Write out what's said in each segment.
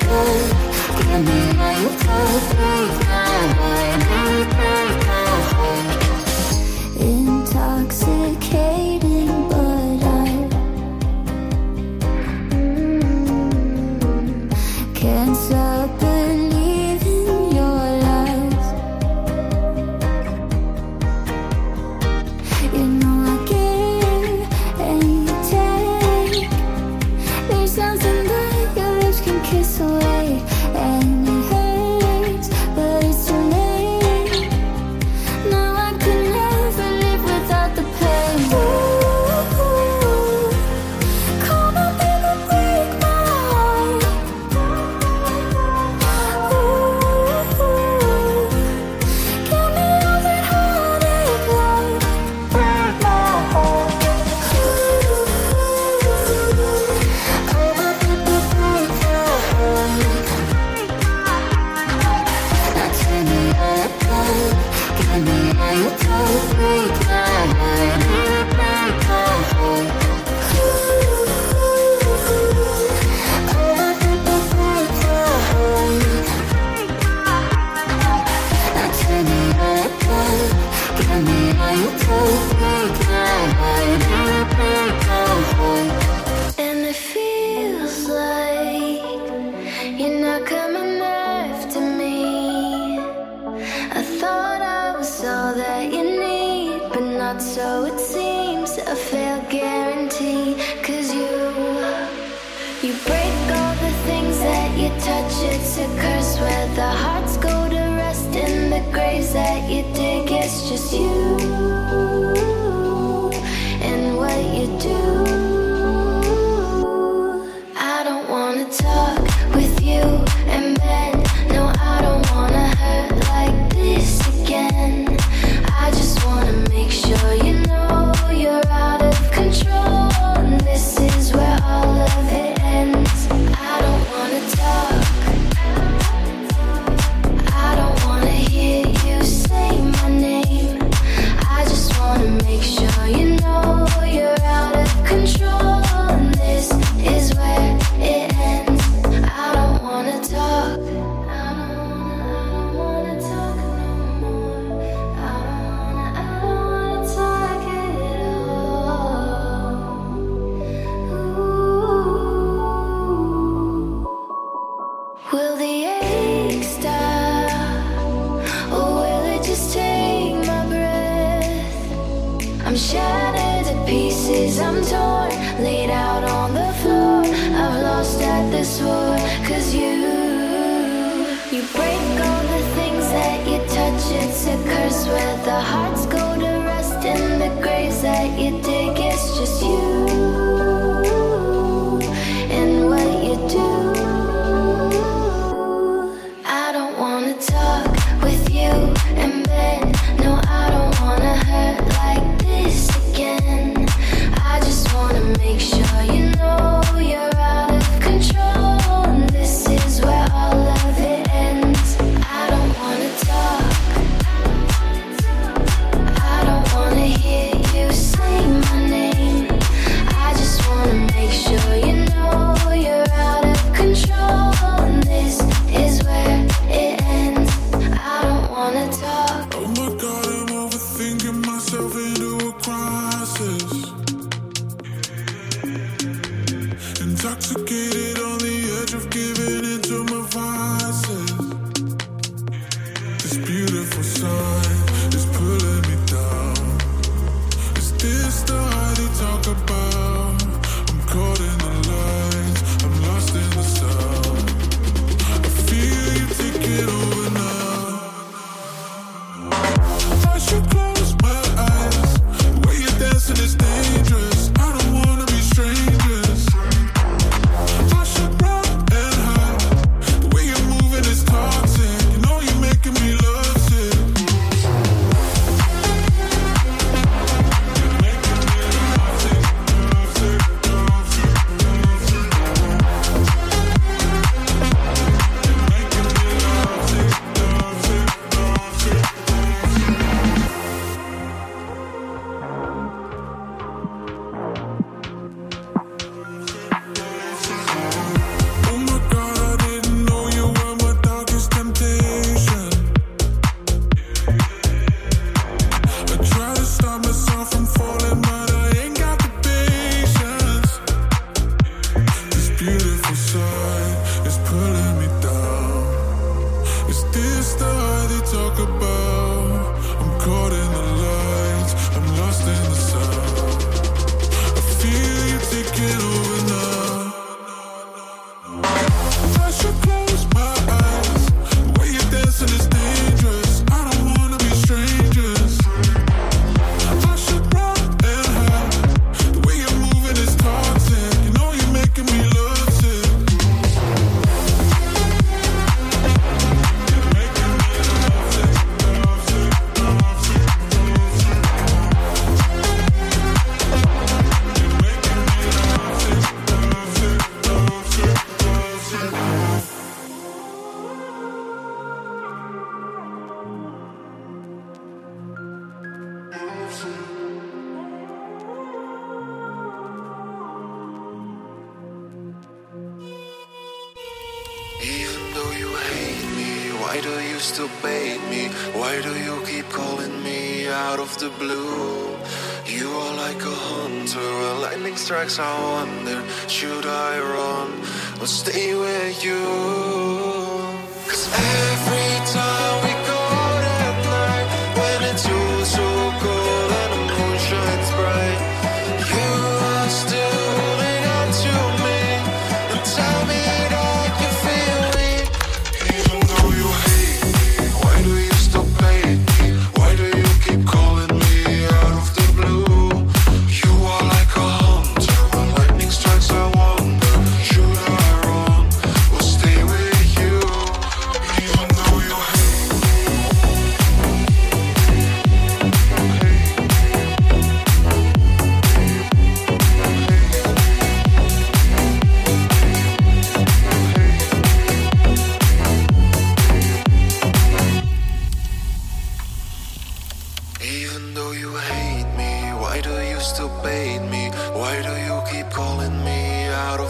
could, give me all you could,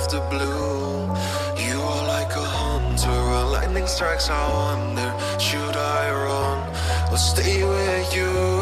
the blue. You are like a hunter, When lightning strikes, I wonder, should I run or stay with you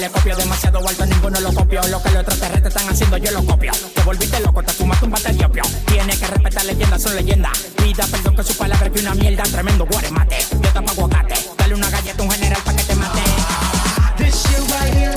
le copio demasiado alto, ninguno lo copio. Lo que los extraterrestres están haciendo, yo lo copio. Te volviste loco, te fumaste un bate diopio. Tienes que respetar leyendas, son leyendas. Pida perdón que su palabra es que una mierda, tremendo guaremate. Yo tapo aguacate, dale una galleta a un general pa' que te mate. This shit right here,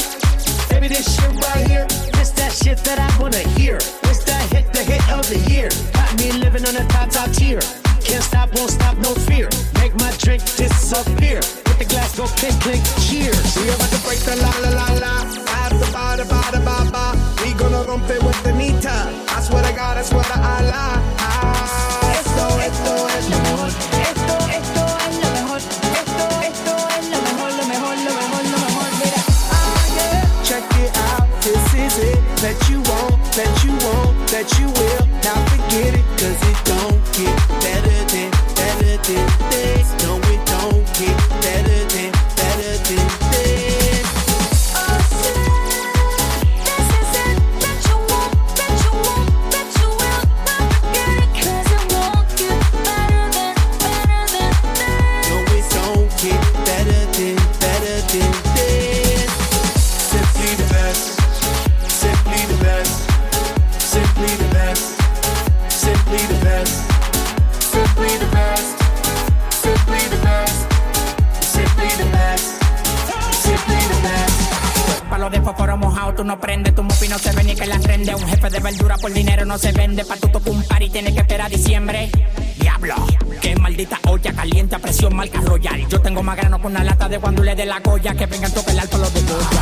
baby, this shit right here. It's that shit that I wanna hear. It's that hit, the hit of the year. Got me living on a top, top tier. Can't stop, won't stop, no fear. Make my drink disappear. With the glass go clink, clink, cheers. We about to break the la la la la. Hasta ba da ba da ba ba. We gonna rompe with the nita. I swear to God, I swear to Allah. Ah, esto, esto es lo mejor. Esto, esto es lo mejor. Esto, esto es lo mejor, lo mejor, lo mejor, lo mejor. Mira. Ah, yeah. Check it out. This is it. That you want, that you want, that you will. Now forget it, cause it don't get better no se ve ni que la rende. Un jefe de verdura por dinero no se vende. Pa' tu y tienes que esperar diciembre. Diablo, que maldita olla caliente a presión marca royal. Yo tengo más grano con una lata de guandule de la Goya. Que vengan toque el alto los de Goya.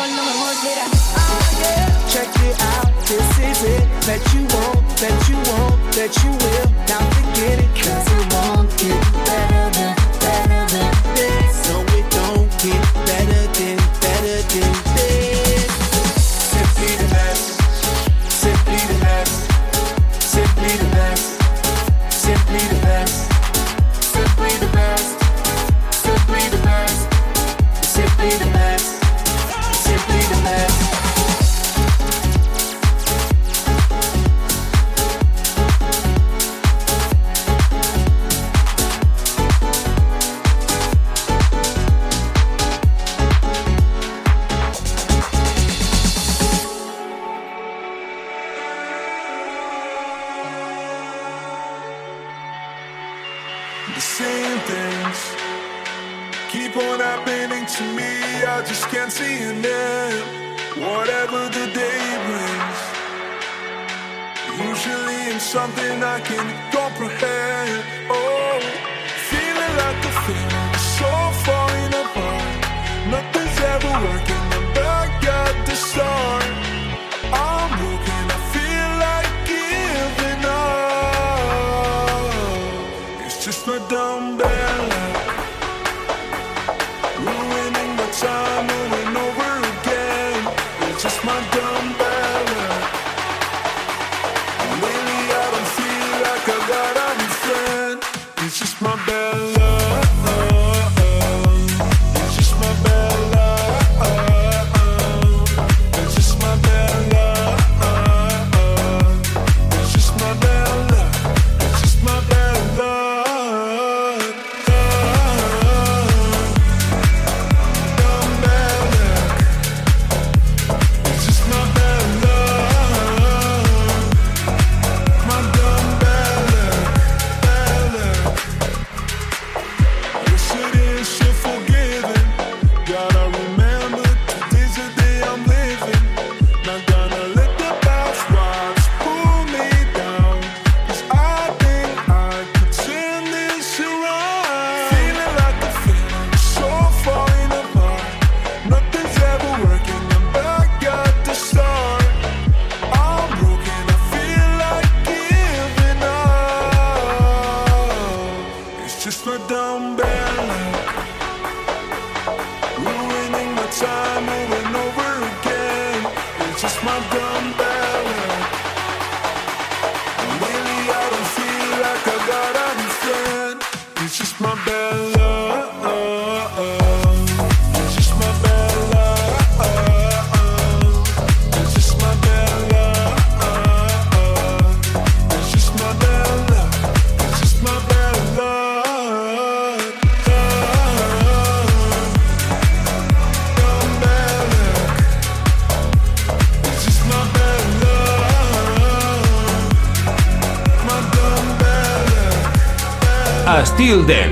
that you want, that you want, that you will. Now forget it, cause it won't get better better Till then,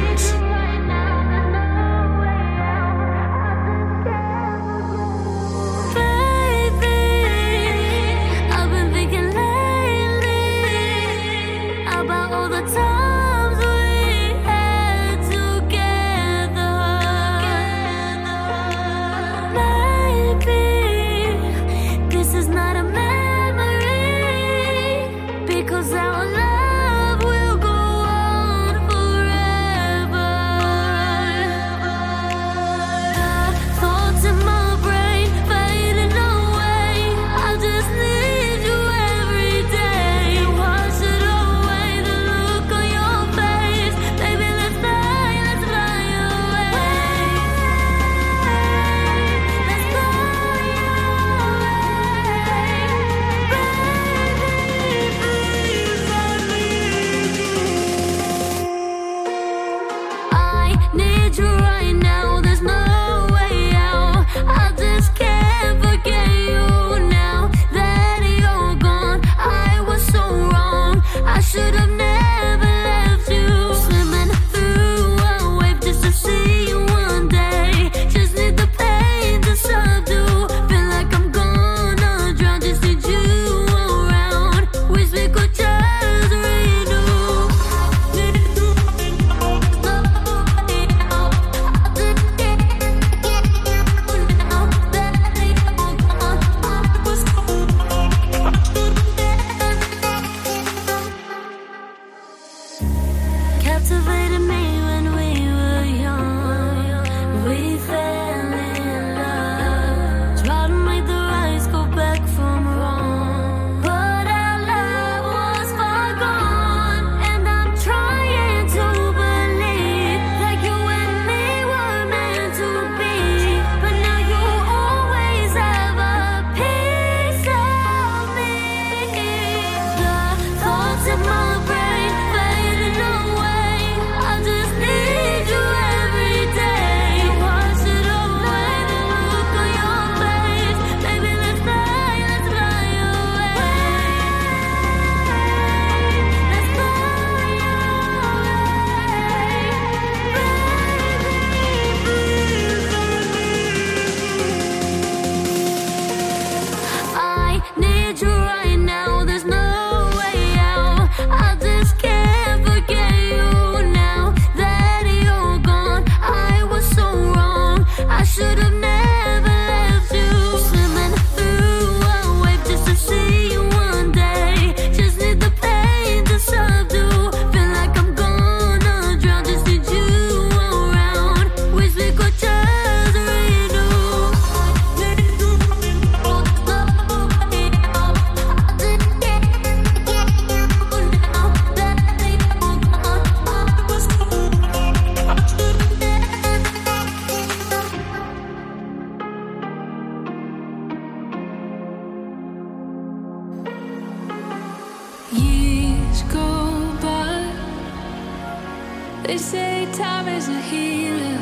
They say time is a healer,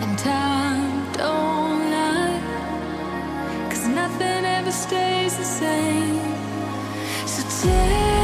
and time don't lie. Cause nothing ever stays the same. So take.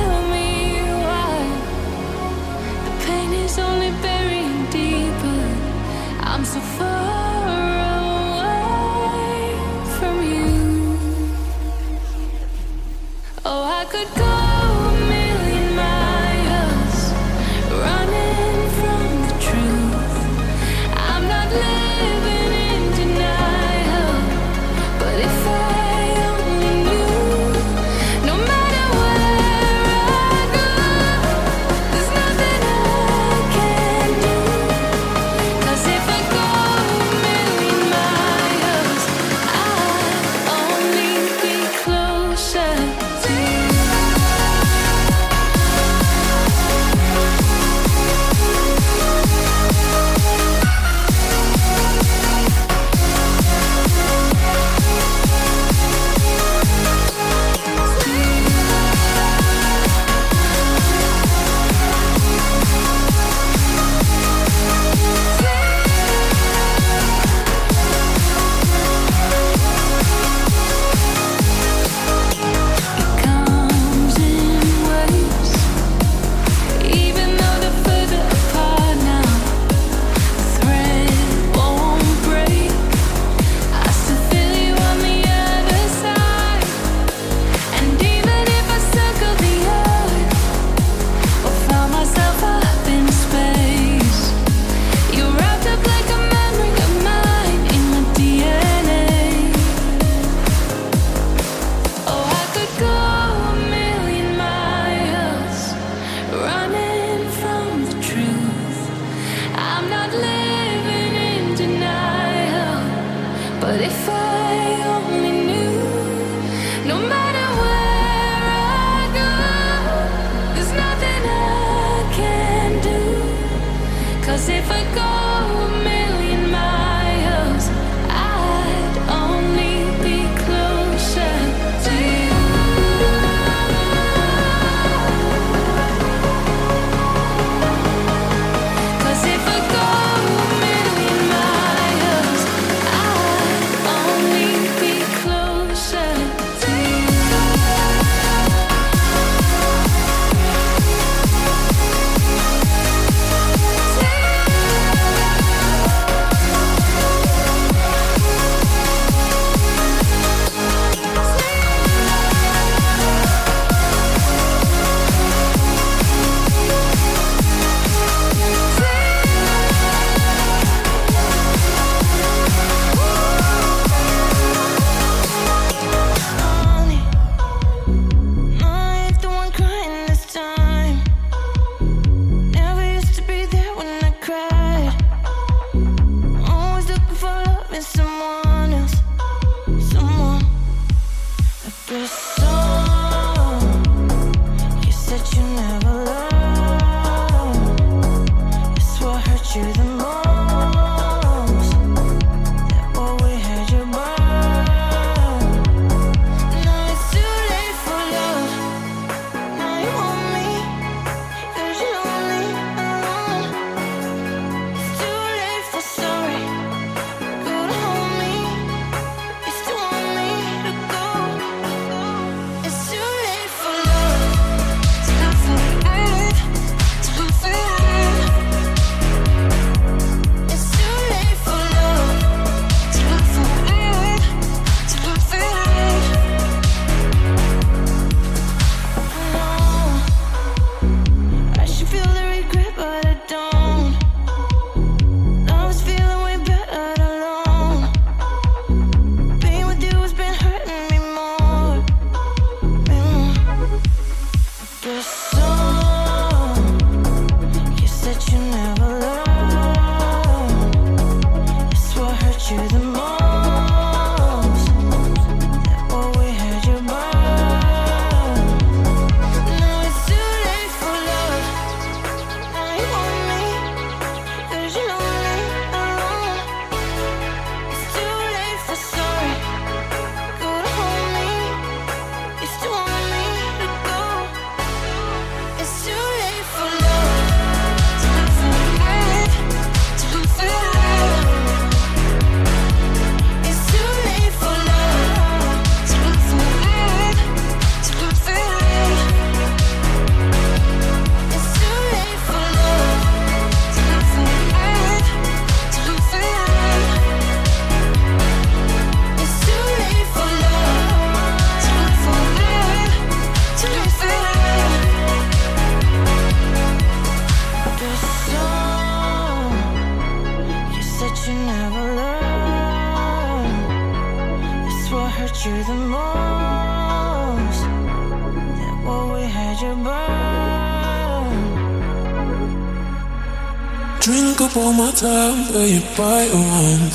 up all my time, but you bite around.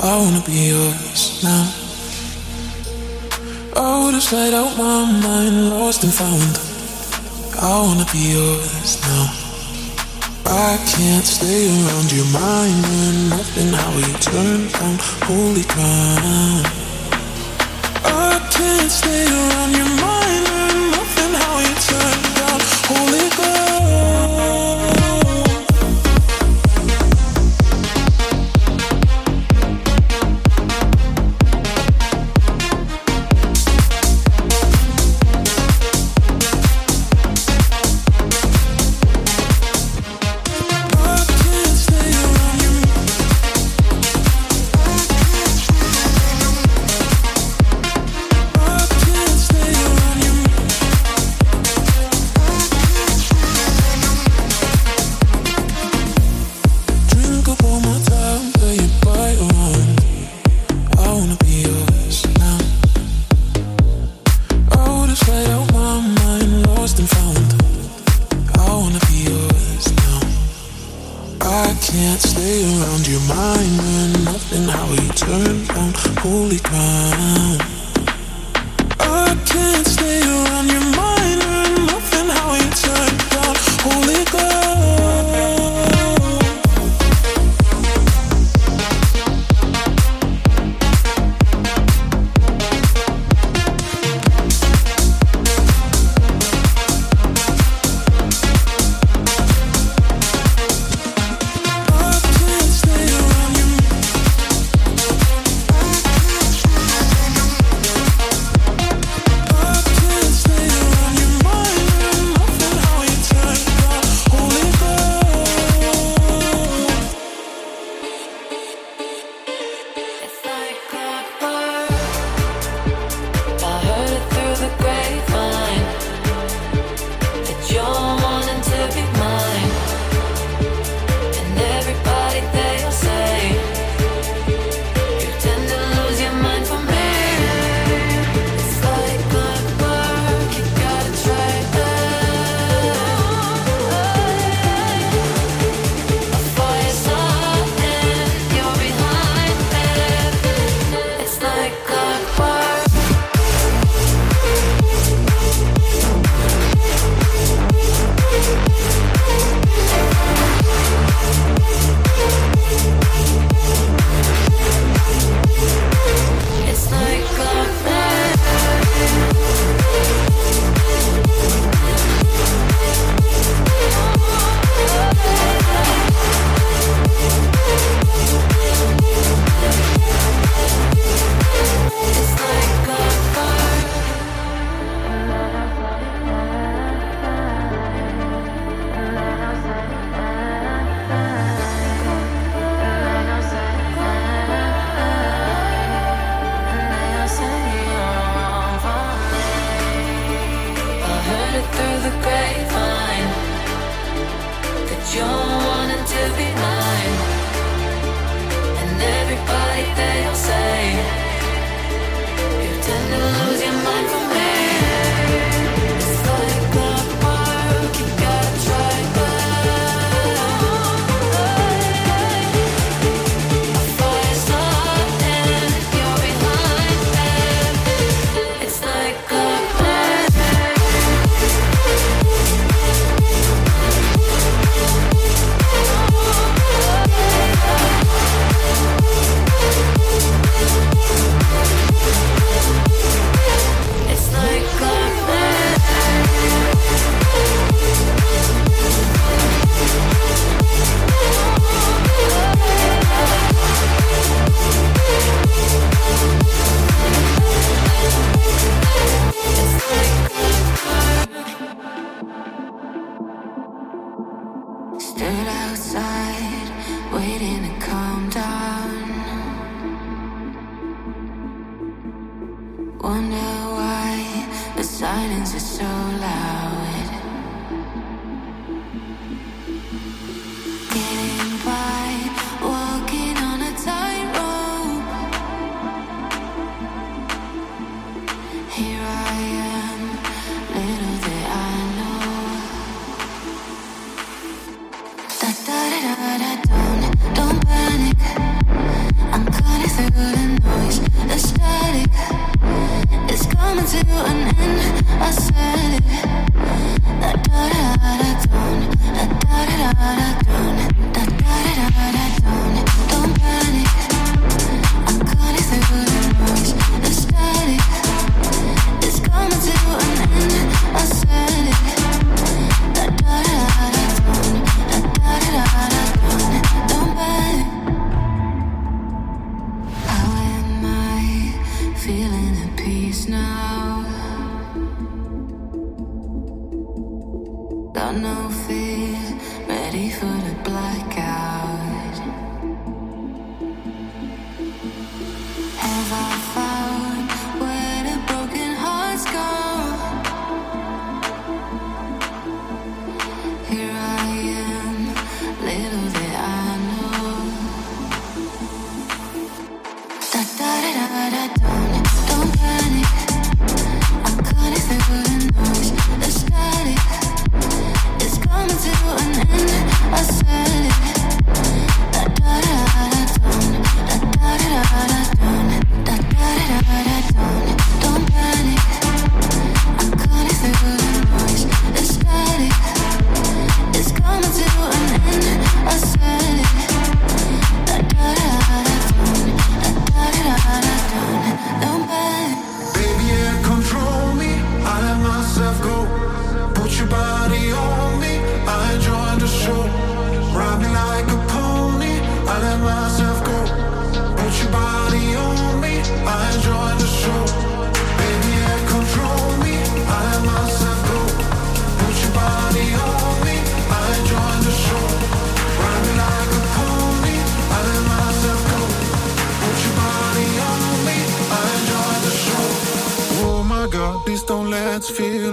I wanna be yours now. I would've slid out my mind, lost and found. I wanna be yours now. I can't stay around your mind and nothing how you turn from holy ground. I can't stay around your mind.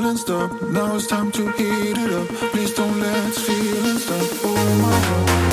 feelings stop. Now it's time to heat it up. Please don't let feelings stop. Oh my God.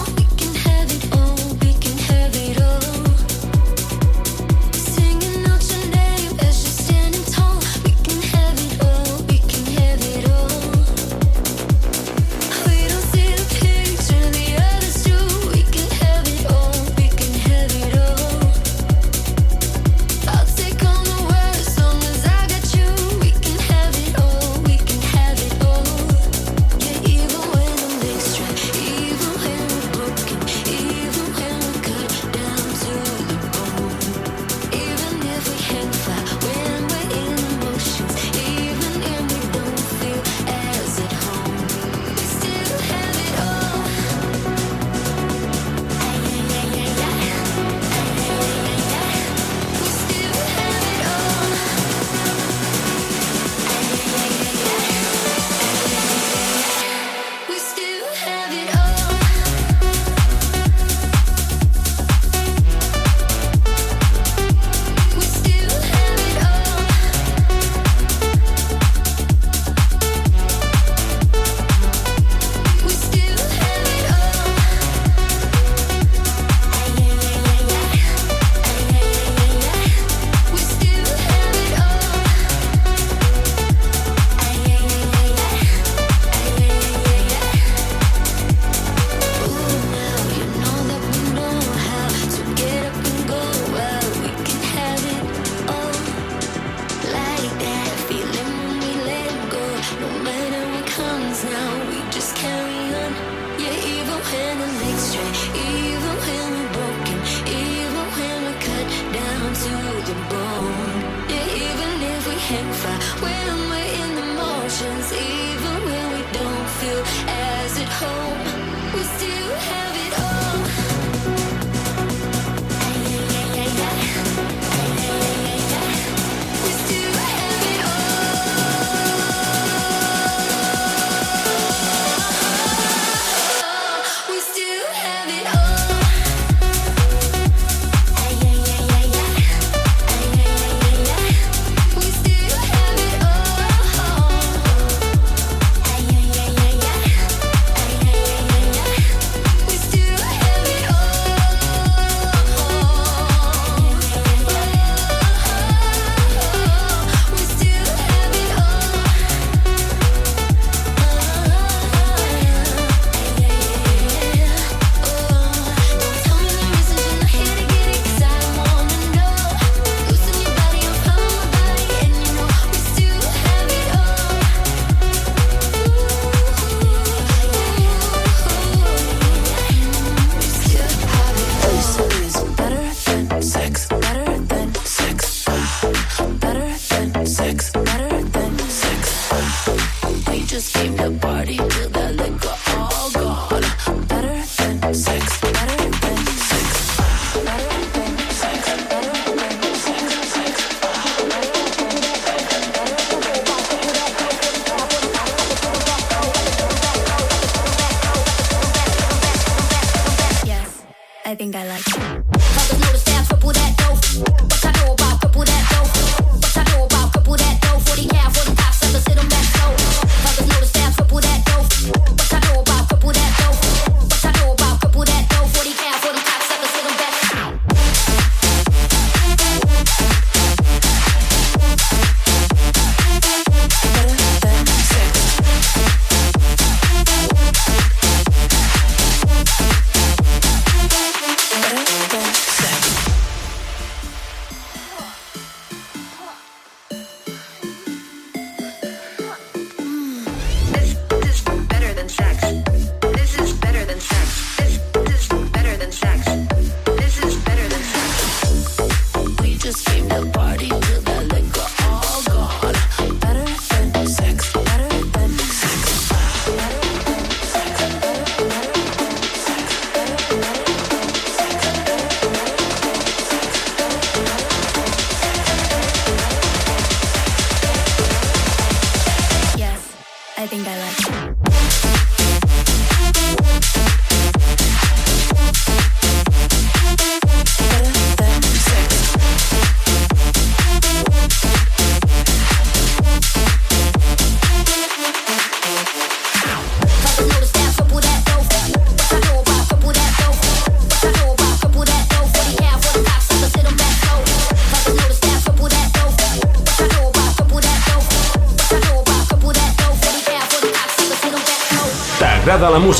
I think I like that dough. What I know about cripple that dough. What I know about cripple that dope. 40 cal, 45 suckers, hit them that dope. Cause notice that cripple that. What I know about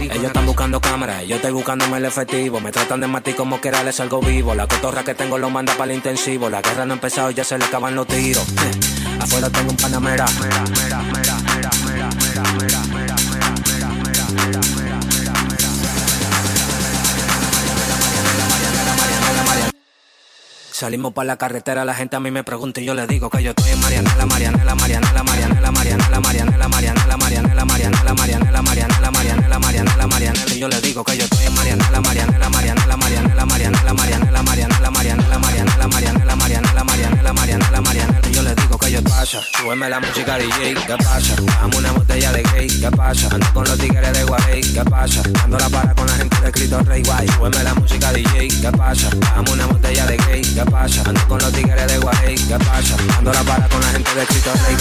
Ellos están buscando cámaras, yo estoy buscándome el efectivo. Me tratan de matar como quiera, les salgo vivo. La cotorra que tengo lo manda para el intensivo. La guerra no ha empezado, ya se le acaban los tiros. Afuera tengo un panamera. Salimos para la carretera, la gente a mí me pregunta y yo le digo que yo estoy en Marianela, Marianela, Marianela, Marianela, Marianela, Marianela, Marianela, Marianela, Marianela, Marianela, Marianela, Marianela, Marianela, Marianela, y yo le digo que yo estoy en Marianela, Marianela, Marianela, Marianela, Marianela, Marianela, Marianela, Marianela, Marianela, Marianela, Marianela, Marianela, Marianela, Marianela, y yo le digo que yo pasa, súbeme la música DJ, ¿qué pasa? Dame una botella de gay, ¿qué pasa? Ando con los tigres de Guay, ¿qué pasa? Ando la para con la gente de Cristo Rey Guay, súbeme la música DJ, ¿qué pasa? Dame una botella ¿qué pasa? Ando con los tigres de Guay, ¿qué pasa? Ando la para con la gente de Cristo Rey.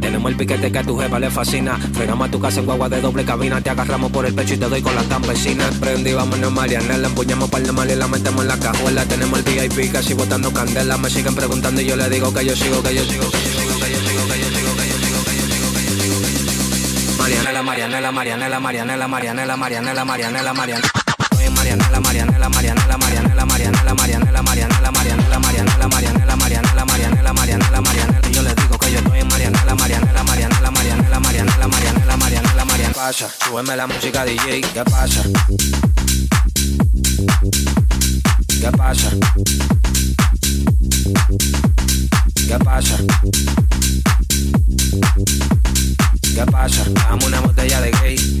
Tenemos el piquete que a tu jefa le fascina. Frenamos a tu casa en guagua de doble cabina. Te agarramos por el pecho y te doy con la campesina. Prendí, vámonos Mariana. La empuñamos para la mal y la metemos en la cajuela. Tenemos el VIP casi botando candela. Me siguen preguntando y yo le digo que yo sigo, que yo sigo, que yo sigo, que yo sigo, que yo sigo, que yo sigo, que yo sigo, que yo sigo. Mariana, la Mariana, la Mariana, la Mariana, la Mariana, la Mariana, la Mariana, la Mariana súbeme la música DJ, ¿qué pasa? ¿Qué pasa? ¿Qué pasa? ¿Qué pasa? Dame una botella de gay.